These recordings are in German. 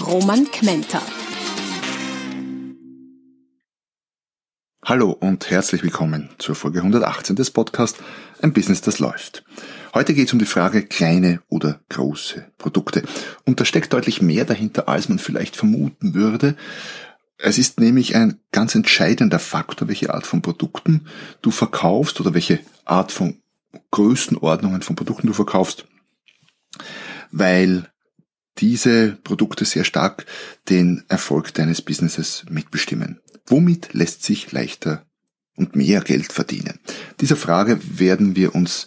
Roman Kmenter. Hallo und herzlich willkommen zur Folge 118 des Podcasts Ein Business, das läuft. Heute geht es um die Frage kleine oder große Produkte. Und da steckt deutlich mehr dahinter, als man vielleicht vermuten würde. Es ist nämlich ein ganz entscheidender Faktor, welche Art von Produkten du verkaufst oder welche Art von Größenordnungen von Produkten du verkaufst, weil diese Produkte sehr stark den Erfolg deines Businesses mitbestimmen. Womit lässt sich leichter und mehr Geld verdienen? Dieser Frage werden wir uns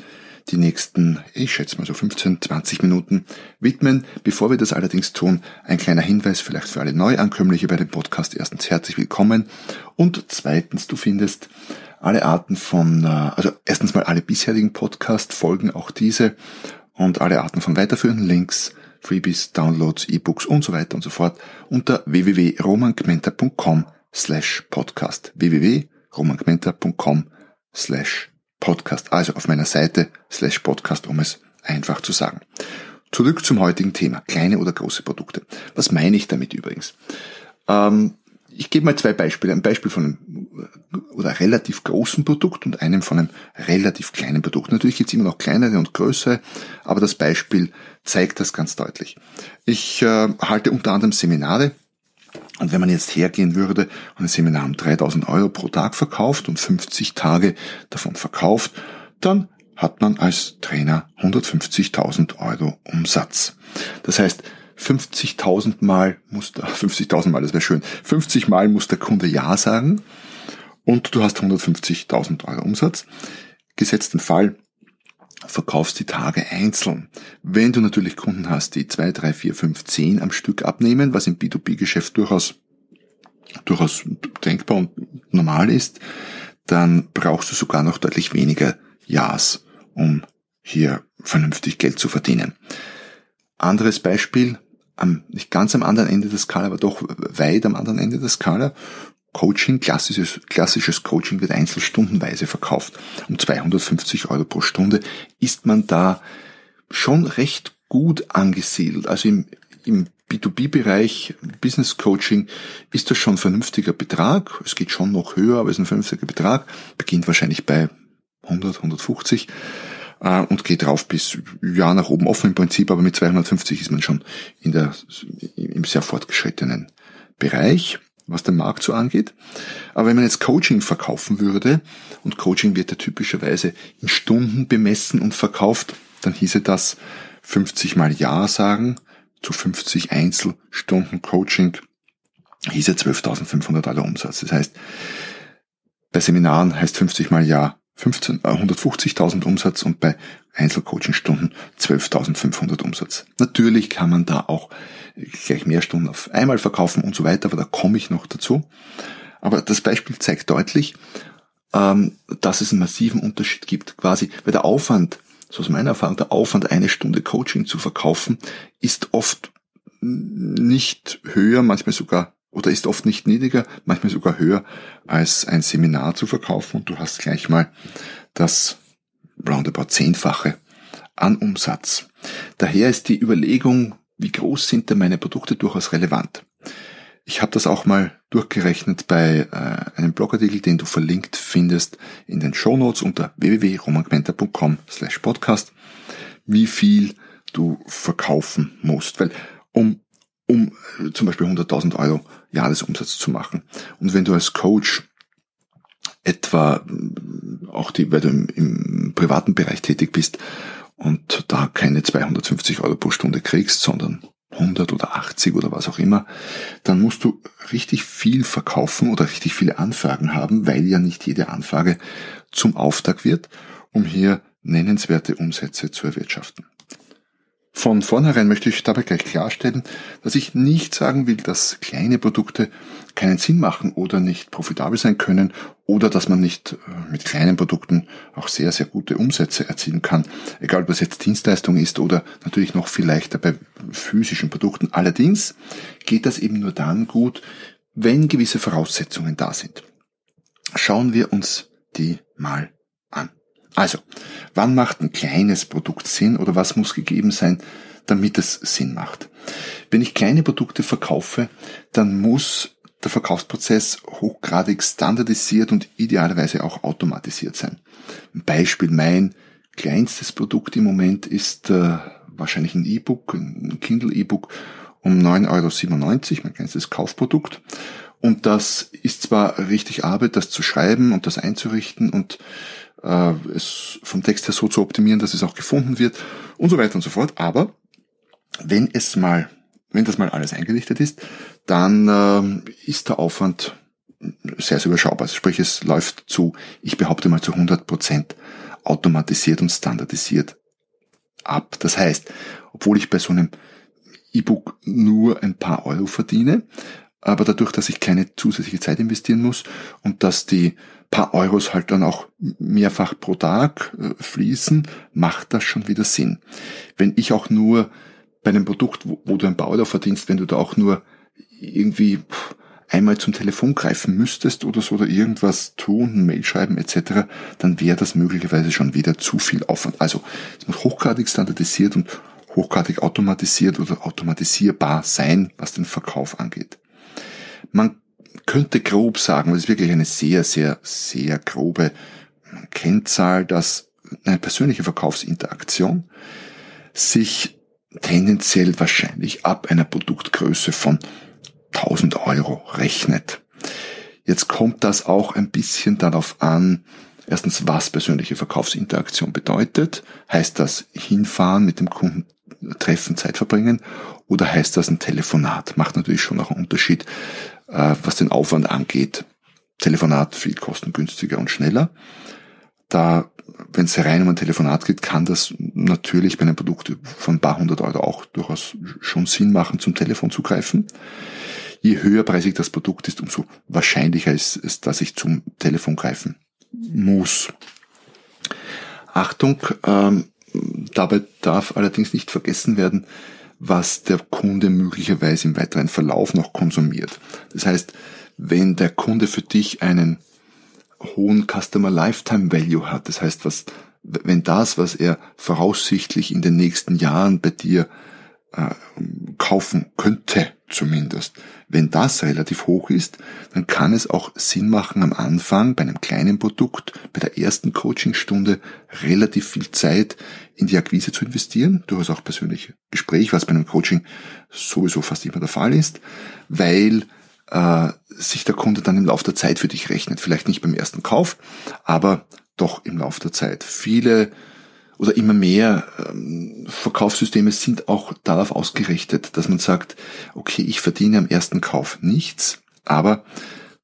die nächsten, ich schätze mal so 15, 20 Minuten widmen. Bevor wir das allerdings tun, ein kleiner Hinweis vielleicht für alle Neuankömmliche bei dem Podcast. Erstens herzlich willkommen und zweitens, du findest alle Arten von, äh, also erstens mal alle bisherigen Podcast-Folgen, auch diese und alle Arten von weiterführenden Links Freebies, Downloads, E-Books und so weiter und so fort unter www.romangmenta.com slash podcast. www.romangmenta.com slash podcast. Also auf meiner Seite slash podcast, um es einfach zu sagen. Zurück zum heutigen Thema. Kleine oder große Produkte. Was meine ich damit übrigens? Ähm, ich gebe mal zwei Beispiele. Ein Beispiel von einem oder relativ großen Produkt und einem von einem relativ kleinen Produkt. Natürlich gibt es immer noch kleinere und größere, aber das Beispiel zeigt das ganz deutlich. Ich äh, halte unter anderem Seminare und wenn man jetzt hergehen würde und ein Seminar um 3000 Euro pro Tag verkauft und 50 Tage davon verkauft, dann hat man als Trainer 150.000 Euro Umsatz. Das heißt, 50.000 Mal muss der, 50.000 Mal, das wäre schön, 50 Mal muss der Kunde Ja sagen und du hast 150.000 Euro Umsatz. Gesetzten Fall, verkaufst die Tage einzeln. Wenn du natürlich Kunden hast, die 2, 3, 4, 5, 10 am Stück abnehmen, was im B2B-Geschäft durchaus, durchaus denkbar und normal ist, dann brauchst du sogar noch deutlich weniger Ja's, um hier vernünftig Geld zu verdienen. Anderes Beispiel, am, nicht ganz am anderen Ende der Skala, aber doch weit am anderen Ende der Skala. Coaching, klassisches, klassisches Coaching wird einzelstundenweise verkauft. Um 250 Euro pro Stunde ist man da schon recht gut angesiedelt. Also im, im B2B-Bereich, Business Coaching, ist das schon ein vernünftiger Betrag. Es geht schon noch höher, aber es ist ein vernünftiger Betrag. Beginnt wahrscheinlich bei 100, 150 äh, und geht rauf bis ja nach oben offen im Prinzip, aber mit 250 ist man schon in der im sehr fortgeschrittenen Bereich, was den Markt so angeht. Aber wenn man jetzt Coaching verkaufen würde und Coaching wird ja typischerweise in Stunden bemessen und verkauft, dann hieße das 50 mal Ja sagen zu 50 Einzelstunden Coaching hieße 12.500 Dollar Umsatz. Das heißt, bei Seminaren heißt 50 mal Ja 15, 150.000 äh, Umsatz und bei Einzelcoaching-Stunden 12.500 Umsatz. Natürlich kann man da auch gleich mehr Stunden auf einmal verkaufen und so weiter, aber da komme ich noch dazu. Aber das Beispiel zeigt deutlich, ähm, dass es einen massiven Unterschied gibt. Quasi, weil der Aufwand, so aus meiner Erfahrung, der Aufwand, eine Stunde Coaching zu verkaufen, ist oft nicht höher, manchmal sogar oder ist oft nicht niedriger, manchmal sogar höher als ein Seminar zu verkaufen und du hast gleich mal das roundabout zehnfache an Umsatz. Daher ist die Überlegung, wie groß sind denn meine Produkte durchaus relevant. Ich habe das auch mal durchgerechnet bei äh, einem Blogartikel, den du verlinkt findest in den Show Notes unter www.romangmenta.com slash podcast, wie viel du verkaufen musst. Weil um um äh, zum Beispiel 100.000 Euro Jahresumsatz zu machen. Und wenn du als Coach etwa äh, auch die, weil du im, im privaten Bereich tätig bist und da keine 250 Euro pro Stunde kriegst, sondern 100 oder 80 oder was auch immer, dann musst du richtig viel verkaufen oder richtig viele Anfragen haben, weil ja nicht jede Anfrage zum Auftrag wird, um hier nennenswerte Umsätze zu erwirtschaften. Von vornherein möchte ich dabei gleich klarstellen, dass ich nicht sagen will, dass kleine Produkte keinen Sinn machen oder nicht profitabel sein können oder dass man nicht äh, mit kleinen Produkten auch sehr, sehr gute Umsätze erzielen kann. Egal, ob das jetzt Dienstleistung ist oder natürlich noch viel leichter bei physischen Produkten. Allerdings geht das eben nur dann gut, wenn gewisse Voraussetzungen da sind. Schauen wir uns die mal an. Also, wann macht ein kleines Produkt Sinn oder was muss gegeben sein, damit es Sinn macht? Wenn ich kleine Produkte verkaufe, dann muss der Verkaufsprozess hochgradig standardisiert und idealerweise auch automatisiert sein. Ein Beispiel, mein kleinstes Produkt im Moment ist äh, wahrscheinlich ein E-Book, ein Kindle E-Book um 9,97 Euro, mein kleinstes Kaufprodukt. Und das ist zwar richtig Arbeit, das zu schreiben und das einzurichten und äh, es vom Text her so zu optimieren, dass es auch gefunden wird und so weiter und so fort. Aber wenn es mal, wenn das mal alles eingerichtet ist, dann äh, ist der Aufwand sehr, sehr überschaubar. Also sprich, es läuft zu, ich behaupte mal zu 100 Prozent automatisiert und standardisiert ab. Das heißt, obwohl ich bei so einem E-Book nur ein paar Euro verdiene, aber dadurch, dass ich keine zusätzliche Zeit investieren muss und dass die paar Euros halt dann auch mehrfach pro Tag äh, fließen, macht das schon wieder Sinn. Wenn ich auch nur bei einem Produkt, wo, wo du ein paar Euro verdienst, wenn du da auch nur irgendwie einmal zum Telefon greifen müsstest oder so oder irgendwas tun, Mail schreiben etc., dann wäre das möglicherweise schon wieder zu viel Aufwand. Also es muss hochgradig standardisiert und hochgradig automatisiert oder automatisierbar sein, was den Verkauf angeht. Man könnte grob sagen, das ist wirklich eine sehr, sehr, sehr grobe Kennzahl, dass eine persönliche Verkaufsinteraktion sich tendenziell wahrscheinlich ab einer Produktgröße von 1000 Euro rechnet. Jetzt kommt das auch ein bisschen darauf an, erstens, was persönliche Verkaufsinteraktion bedeutet. Heißt das hinfahren, mit dem Kunden treffen, Zeit verbringen? Oder heißt das ein Telefonat? Macht natürlich schon auch einen Unterschied, äh, was den Aufwand angeht. Telefonat viel kostengünstiger und schneller. Da, wenn es rein um ein Telefonat geht, kann das natürlich bei einem Produkt von ein paar hundert Euro auch durchaus schon Sinn machen, zum Telefon zu greifen. Je höherpreisig das Produkt ist, umso wahrscheinlicher ist es, dass ich zum Telefon greifen muss. Achtung, ähm, dabei darf allerdings nicht vergessen werden, was der Kunde möglicherweise im weiteren Verlauf noch konsumiert. Das heißt, wenn der Kunde für dich einen hohen Customer Lifetime Value hat, das heißt, was, wenn das, was er voraussichtlich in den nächsten Jahren bei dir äh, kaufen könnte, zumindest. Wenn das relativ hoch ist, dann kann es auch Sinn machen, am Anfang bei einem kleinen Produkt, bei der ersten Coachingstunde relativ viel Zeit in die Akquise zu investieren, durchaus auch persönliche Gespräch, was bei einem Coaching sowieso fast immer der Fall ist, weil äh, sich der Kunde dann im Laufe der Zeit für dich rechnet. Vielleicht nicht beim ersten Kauf, aber doch im Laufe der Zeit. Viele oder immer mehr ähm, Verkaufssysteme sind auch darauf ausgerichtet, dass man sagt, okay, ich verdiene am ersten Kauf nichts, aber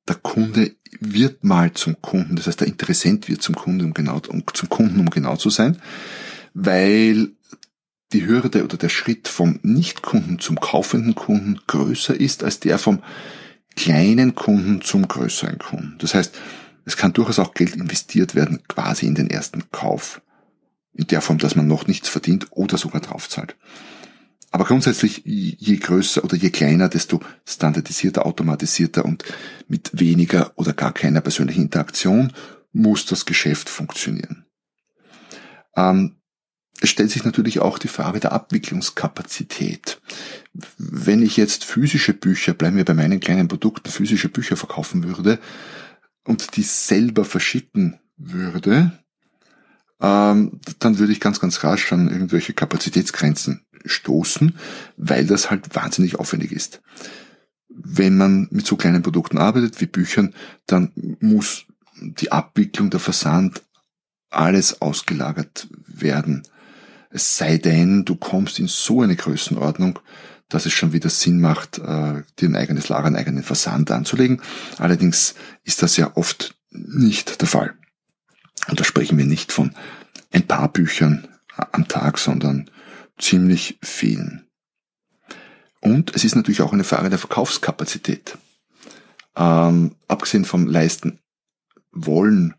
der Kunde wird mal zum Kunden, das heißt der Interessent wird zum Kunden, um genau, um, zum Kunden, um genau zu sein, weil die Hürde oder der Schritt vom Nichtkunden zum kaufenden Kunden größer ist als der vom kleinen Kunden zum größeren Kunden. Das heißt, es kann durchaus auch Geld investiert werden, quasi in den ersten Kauf in der Form, dass man noch nichts verdient oder sogar draufzahlt. Aber grundsätzlich, je größer oder je kleiner, desto standardisierter, automatisierter und mit weniger oder gar keiner persönlichen Interaktion muss das Geschäft funktionieren. Ähm, es stellt sich natürlich auch die Frage der Abwicklungskapazität. Wenn ich jetzt physische Bücher, bleiben wir bei meinen kleinen Produkten, physische Bücher verkaufen würde und die selber verschicken würde, ähm, dann würde ich ganz, ganz rasch an irgendwelche Kapazitätsgrenzen stoßen, weil das halt wahnsinnig aufwendig ist. Wenn man mit so kleinen Produkten arbeitet wie Büchern, dann muss die Abwicklung, der Versand, alles ausgelagert werden. Es sei denn, du kommst in so eine Größenordnung, dass es schon wieder Sinn macht, äh, dir ein eigenes Lager, einen eigenen Versand anzulegen. Allerdings ist das ja oft nicht der Fall. Und da sprechen wir nicht von ein paar Büchern am Tag, sondern ziemlich vielen. Und es ist natürlich auch eine Frage der Verkaufskapazität. Ähm, abgesehen vom Leisten wollen,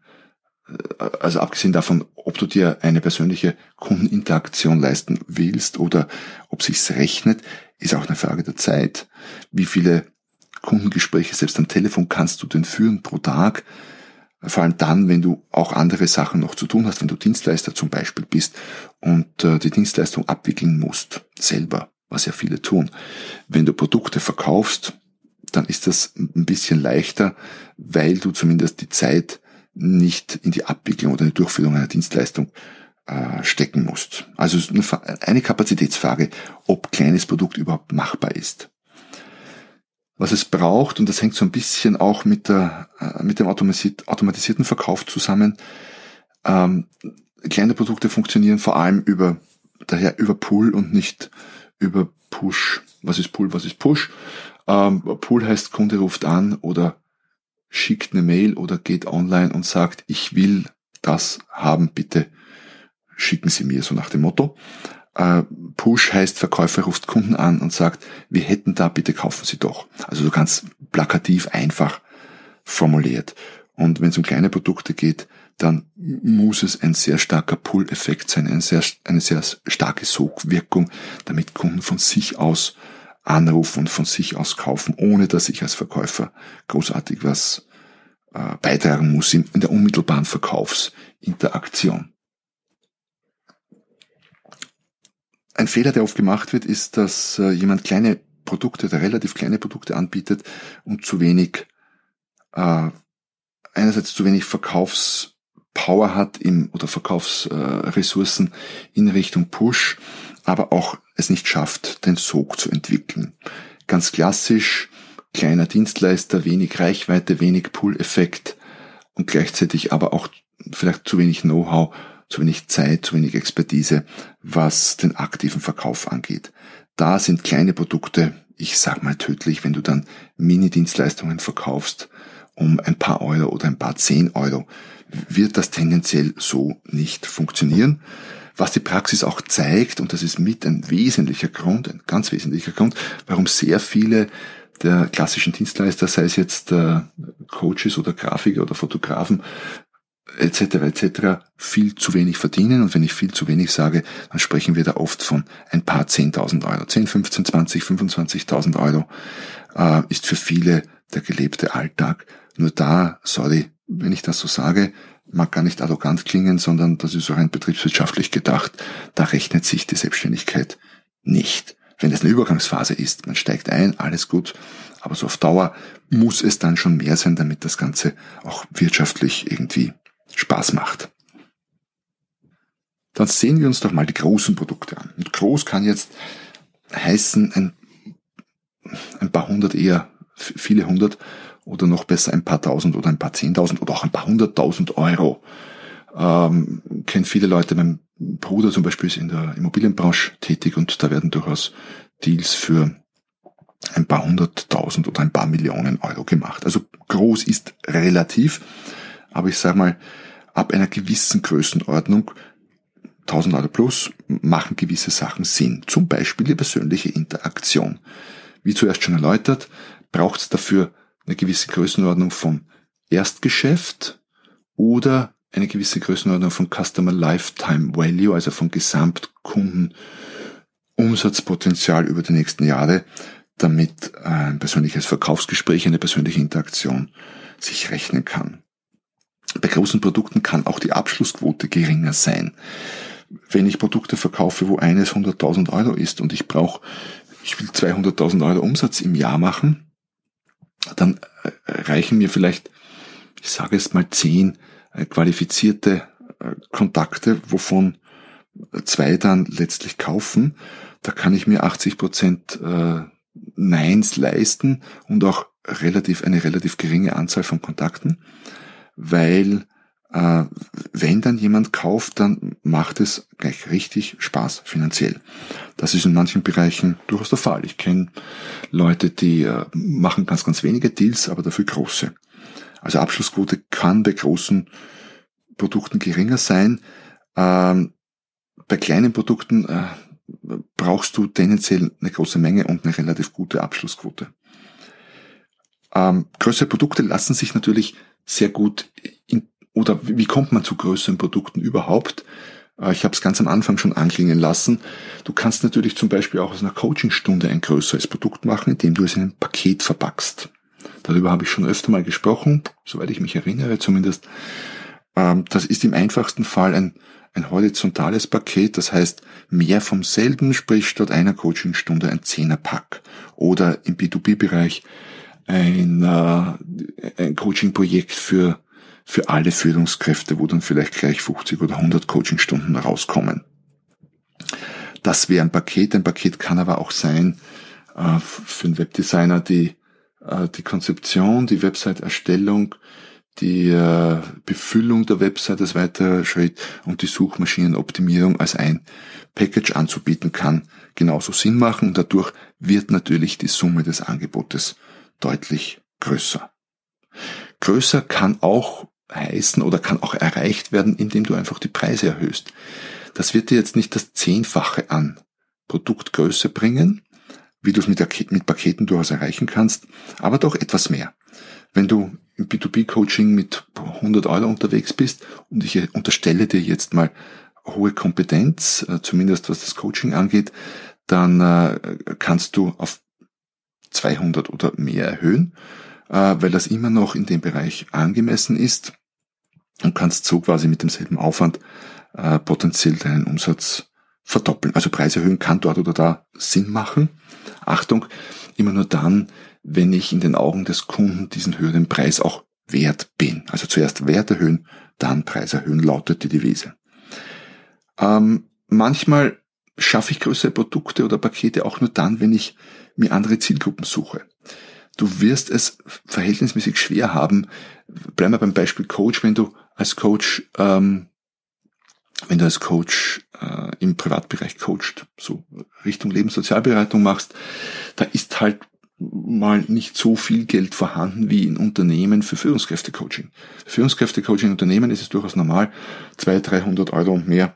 äh, also abgesehen davon, ob du dir eine persönliche Kundeninteraktion leisten willst oder ob sich's rechnet, ist auch eine Frage der Zeit. Wie viele Kundengespräche selbst am Telefon kannst du denn führen pro Tag? Vor allem dann, wenn du auch andere Sachen noch zu tun hast, wenn du Dienstleister zum Beispiel bist und äh, die Dienstleistung abwickeln musst, selber, was ja viele tun. Wenn du Produkte verkaufst, dann ist das ein bisschen leichter, weil du zumindest die Zeit nicht in die Abwicklung oder die Durchführung einer Dienstleistung äh, stecken musst. Also eine Kapazitätsfrage, ob kleines Produkt überhaupt machbar ist. Was es braucht, und das hängt so ein bisschen auch mit, der, äh, mit dem automatisierten Verkauf zusammen, ähm, kleine Produkte funktionieren vor allem über, daher über Pull und nicht über Push. Was ist Pull, was ist Push? Ähm, Pull heißt, Kunde ruft an oder schickt eine Mail oder geht online und sagt, ich will das haben, bitte schicken Sie mir, so nach dem Motto. Äh, Push heißt, Verkäufer ruft Kunden an und sagt, wir hätten da, bitte kaufen Sie doch. Also so ganz plakativ einfach formuliert. Und wenn es um kleine Produkte geht, dann muss es ein sehr starker Pull-Effekt sein, eine sehr, eine sehr starke Sogwirkung, damit Kunden von sich aus anrufen und von sich aus kaufen, ohne dass ich als Verkäufer großartig was äh, beitragen muss in, in der unmittelbaren Verkaufsinteraktion. Ein Fehler, der oft gemacht wird, ist, dass äh, jemand kleine Produkte oder relativ kleine Produkte anbietet und zu wenig, äh, einerseits zu wenig Verkaufspower hat im, oder Verkaufsressourcen äh, in Richtung Push, aber auch es nicht schafft, den Sog zu entwickeln. Ganz klassisch, kleiner Dienstleister, wenig Reichweite, wenig Pull-Effekt und gleichzeitig aber auch vielleicht zu wenig Know-how, zu wenig Zeit, zu wenig Expertise, was den aktiven Verkauf angeht. Da sind kleine Produkte, ich sag mal tödlich, wenn du dann Mini-Dienstleistungen verkaufst um ein paar Euro oder ein paar zehn Euro, wird das tendenziell so nicht funktionieren. Was die Praxis auch zeigt, und das ist mit ein wesentlicher Grund, ein ganz wesentlicher Grund, warum sehr viele der klassischen Dienstleister, sei es jetzt äh, Coaches oder Grafiker oder Fotografen, etc. etc. viel zu wenig verdienen. Und wenn ich viel zu wenig sage, dann sprechen wir da oft von ein paar 10.000 Euro. 10, 15, 20, 25.000 Euro äh, ist für viele der gelebte Alltag. Nur da, sorry, wenn ich das so sage, mag gar nicht arrogant klingen, sondern das ist auch ein betriebswirtschaftlich gedacht, da rechnet sich die Selbstständigkeit nicht. Wenn es eine Übergangsphase ist, man steigt ein, alles gut, aber so auf Dauer muss es dann schon mehr sein, damit das Ganze auch wirtschaftlich irgendwie Spaß macht. Dann sehen wir uns doch mal die großen Produkte an. Und groß kann jetzt heißen ein, ein paar hundert eher, viele hundert oder noch besser ein paar tausend oder ein paar zehntausend oder auch ein paar hunderttausend Euro. Ähm, kennt viele Leute, mein Bruder zum Beispiel ist in der Immobilienbranche tätig und da werden durchaus Deals für ein paar hunderttausend oder ein paar Millionen Euro gemacht. Also groß ist relativ, aber ich sage mal, ab einer gewissen Größenordnung 1000 Euro plus machen gewisse Sachen Sinn. Zum Beispiel die persönliche Interaktion. Wie zuerst schon erläutert, braucht es dafür eine gewisse Größenordnung vom Erstgeschäft oder eine gewisse Größenordnung von Customer Lifetime Value, also vom Gesamtkunden Umsatzpotenzial über die nächsten Jahre, damit ein persönliches Verkaufsgespräch, eine persönliche Interaktion sich rechnen kann. Bei großen Produkten kann auch die Abschlussquote geringer sein. Wenn ich Produkte verkaufe, wo eines 100.000 Euro ist und ich brauche, ich will 200.000 Euro Umsatz im Jahr machen, dann äh, reichen mir vielleicht, ich sage es mal, zehn äh, qualifizierte äh, Kontakte, wovon zwei dann letztlich kaufen. Da kann ich mir 80 Prozent Neins leisten und auch relativ eine relativ geringe Anzahl von Kontakten weil äh, wenn dann jemand kauft, dann macht es gleich richtig Spaß finanziell. Das ist in manchen Bereichen durchaus der Fall. Ich kenne Leute, die äh, machen ganz, ganz wenige Deals, aber dafür große. Also Abschlussquote kann bei großen Produkten geringer sein. Ähm, bei kleinen Produkten, äh, brauchst du tendenziell eine große Menge und eine relativ gute Abschlussquote. Ähm, größere Produkte lassen sich natürlich sehr gut in, oder wie kommt man zu größeren Produkten überhaupt? Äh, ich habe es ganz am Anfang schon anklingen lassen. Du kannst natürlich zum Beispiel auch aus einer Coachingstunde ein größeres Produkt machen, indem du es in ein Paket verpackst. Darüber habe ich schon öfter mal gesprochen, soweit ich mich erinnere zumindest. Ähm, das ist im einfachsten Fall ein, ein horizontales Paket, das heißt mehr vom selben, sprich statt einer Coachingstunde ein Zehnerpack. Oder im B2B-Bereich ein, äh, ein Coaching-Projekt für, für alle Führungskräfte, wo dann vielleicht gleich 50 oder 100 Coachingstunden rauskommen. Das wäre ein Paket. Ein Paket kann aber auch sein, äh, für einen Webdesigner die, äh, die Konzeption, die Website-Erstellung, die äh, Befüllung der Website als weiterer Schritt und die Suchmaschinenoptimierung als ein Package anzubieten kann, genauso Sinn machen dadurch wird natürlich die Summe des Angebotes deutlich größer. Größer kann auch heißen oder kann auch erreicht werden, indem du einfach die Preise erhöhst. Das wird dir jetzt nicht das Zehnfache an Produktgröße bringen, wie du es mit, mit Paketen durchaus erreichen kannst, aber doch etwas mehr. Wenn du im B2B-Coaching mit 100 Euro unterwegs bist und ich unterstelle dir jetzt mal hohe Kompetenz, äh, zumindest was das Coaching angeht, dann äh, kannst du auf 200 oder mehr erhöhen, äh, weil das immer noch in dem Bereich angemessen ist und kannst so quasi mit demselben Aufwand potenziell deinen Umsatz verdoppeln. Also Preis erhöhen kann dort oder da Sinn machen. Achtung, immer nur dann, wenn ich in den Augen des Kunden diesen höheren Preis auch wert bin. Also zuerst Wert erhöhen, dann Preis erhöhen, lautet die Devise. Ähm, manchmal schaffe ich größere Produkte oder Pakete auch nur dann, wenn ich mir andere Zielgruppen suche. Du wirst es verhältnismäßig schwer haben. Bleiben wir beim Beispiel Coach, wenn du als Coach, ähm, wenn du als Coach äh, im Privatbereich coacht, so Richtung Lebenssozialberatung machst, da ist halt mal nicht so viel Geld vorhanden wie in Unternehmen für Führungskräftecoaching. Führungskräftecoaching in Unternehmen ist es durchaus normal, 200, 300 Euro und mehr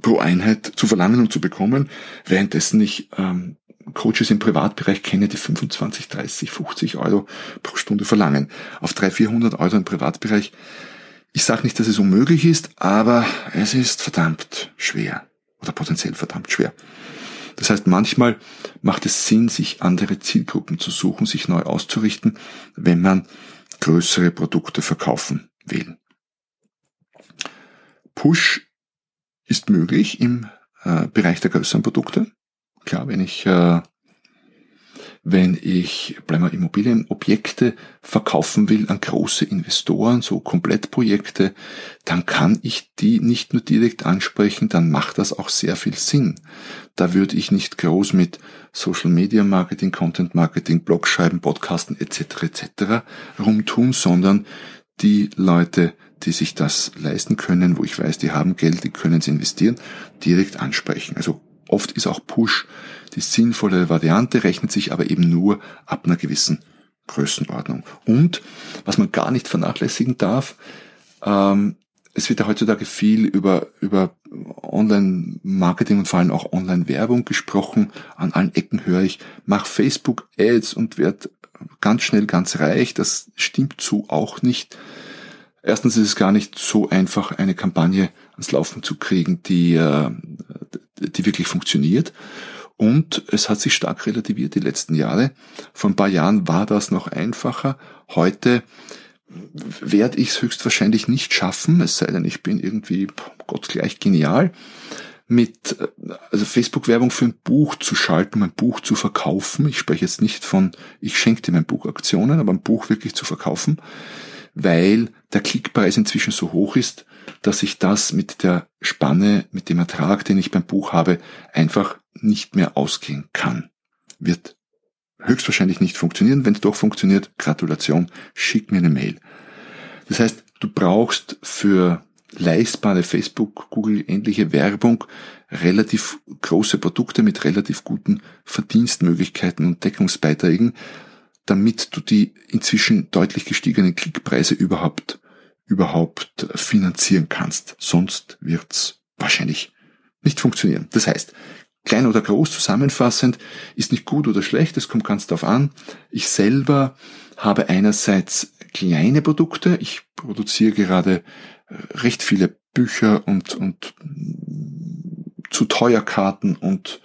pro Einheit zu verlangen und zu bekommen, währenddessen ich ähm, Coaches im Privatbereich kenne, die 25, 30, 50 Euro pro Stunde verlangen. Auf 300, 400 Euro im Privatbereich. Ich sage nicht, dass es unmöglich ist, aber es ist verdammt schwer oder potenziell verdammt schwer. Das heißt, manchmal macht es Sinn, sich andere Zielgruppen zu suchen, sich neu auszurichten, wenn man größere Produkte verkaufen will. Push ist möglich im äh, Bereich der größeren Produkte. Klar, wenn ich äh, wenn ich bleiben wir, Immobilienobjekte verkaufen will an große Investoren, so Komplettprojekte, dann kann ich die nicht nur direkt ansprechen, dann macht das auch sehr viel Sinn. Da würde ich nicht groß mit Social Media Marketing, Content Marketing, Blogschreiben, Podcasten etc. etc. rumtun, sondern die Leute, die sich das leisten können, wo ich weiß, die haben Geld, die können es investieren, direkt ansprechen. Also Oft ist auch Push die sinnvolle Variante, rechnet sich aber eben nur ab einer gewissen Größenordnung. Und was man gar nicht vernachlässigen darf, ähm, es wird ja heutzutage viel über, über Online-Marketing und vor allem auch Online-Werbung gesprochen. An allen Ecken höre ich, mach Facebook-Ads und werd ganz schnell ganz reich. Das stimmt so auch nicht. Erstens ist es gar nicht so einfach, eine Kampagne ans Laufen zu kriegen, die, äh, die wirklich funktioniert. Und es hat sich stark relativiert die letzten Jahre. Vor ein paar Jahren war das noch einfacher. Heute werde ich es höchstwahrscheinlich nicht schaffen, es sei denn, ich bin irgendwie Gott gleich genial, mit also Facebook-Werbung für ein Buch zu schalten, mein Buch zu verkaufen. Ich spreche jetzt nicht von, ich schenke dir mein Buch Aktionen, aber ein Buch wirklich zu verkaufen, weil der Klickpreis inzwischen so hoch ist, dass ich das mit der Spanne, mit dem Ertrag, den ich beim Buch habe, einfach nicht mehr ausgehen kann. Wird höchstwahrscheinlich nicht funktionieren. Wenn es doch funktioniert, Gratulation, schick mir eine Mail. Das heißt, du brauchst für leistbare Facebook, Google ähnliche Werbung relativ große Produkte mit relativ guten Verdienstmöglichkeiten und Deckungsbeiträgen, damit du die inzwischen deutlich gestiegenen Klickpreise überhaupt überhaupt finanzieren kannst. Sonst wird's wahrscheinlich nicht funktionieren. Das heißt, klein oder groß zusammenfassend, ist nicht gut oder schlecht, es kommt ganz darauf an. Ich selber habe einerseits kleine Produkte, ich produziere gerade äh, recht viele Bücher und, und zu teuer Karten und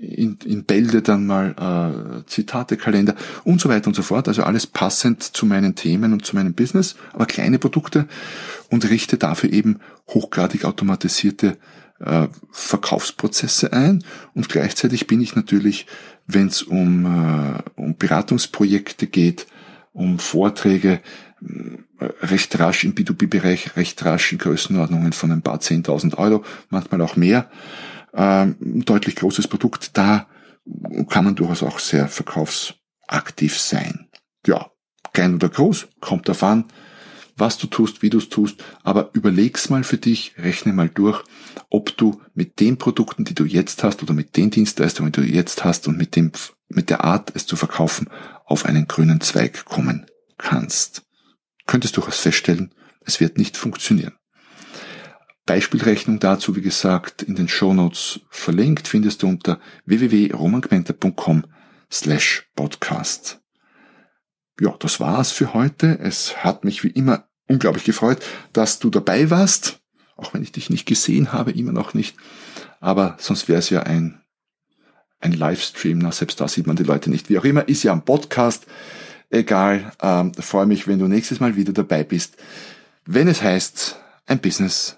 in, in Bälde dann mal äh, Zitatekalender und so weiter und so fort. Also alles passend zu meinen Themen und zu meinem Business, aber kleine Produkte und richte dafür eben hochgradig automatisierte äh, Verkaufsprozesse ein. Und gleichzeitig bin ich natürlich, wenn es um, äh, um Beratungsprojekte geht, um Vorträge, äh, recht rasch im B2B-Bereich, recht rasch in Größenordnungen von ein paar 10.000 Euro, manchmal auch mehr ähm, deutlich großes Produkt, da kann man durchaus auch sehr verkaufsaktiv sein. Ja, klein oder groß, kommt darauf an, was du tust, wie du es tust, aber überleg's mal für dich, rechne mal durch, ob du mit den Produkten, die du jetzt hast oder mit den Dienstleistungen, die du jetzt hast und mit dem, mit der Art, es zu verkaufen, auf einen grünen Zweig kommen kannst. Könntest durchaus feststellen, es wird nicht funktionieren. Beispielrechnung dazu, wie gesagt, in den Shownotes verlinkt, findest du unter www.romangmenta.com slash podcast. Ja, das war's für heute. Es hat mich wie immer unglaublich gefreut, dass du dabei warst, auch wenn ich dich nicht gesehen habe, immer noch nicht. Aber sonst wäre es ja ein, ein Livestream, na, selbst da sieht man die Leute nicht. Wie auch immer, ist ja ein Podcast. Egal, ähm, freue mich, wenn du nächstes Mal wieder dabei bist, wenn es heißt, ein Business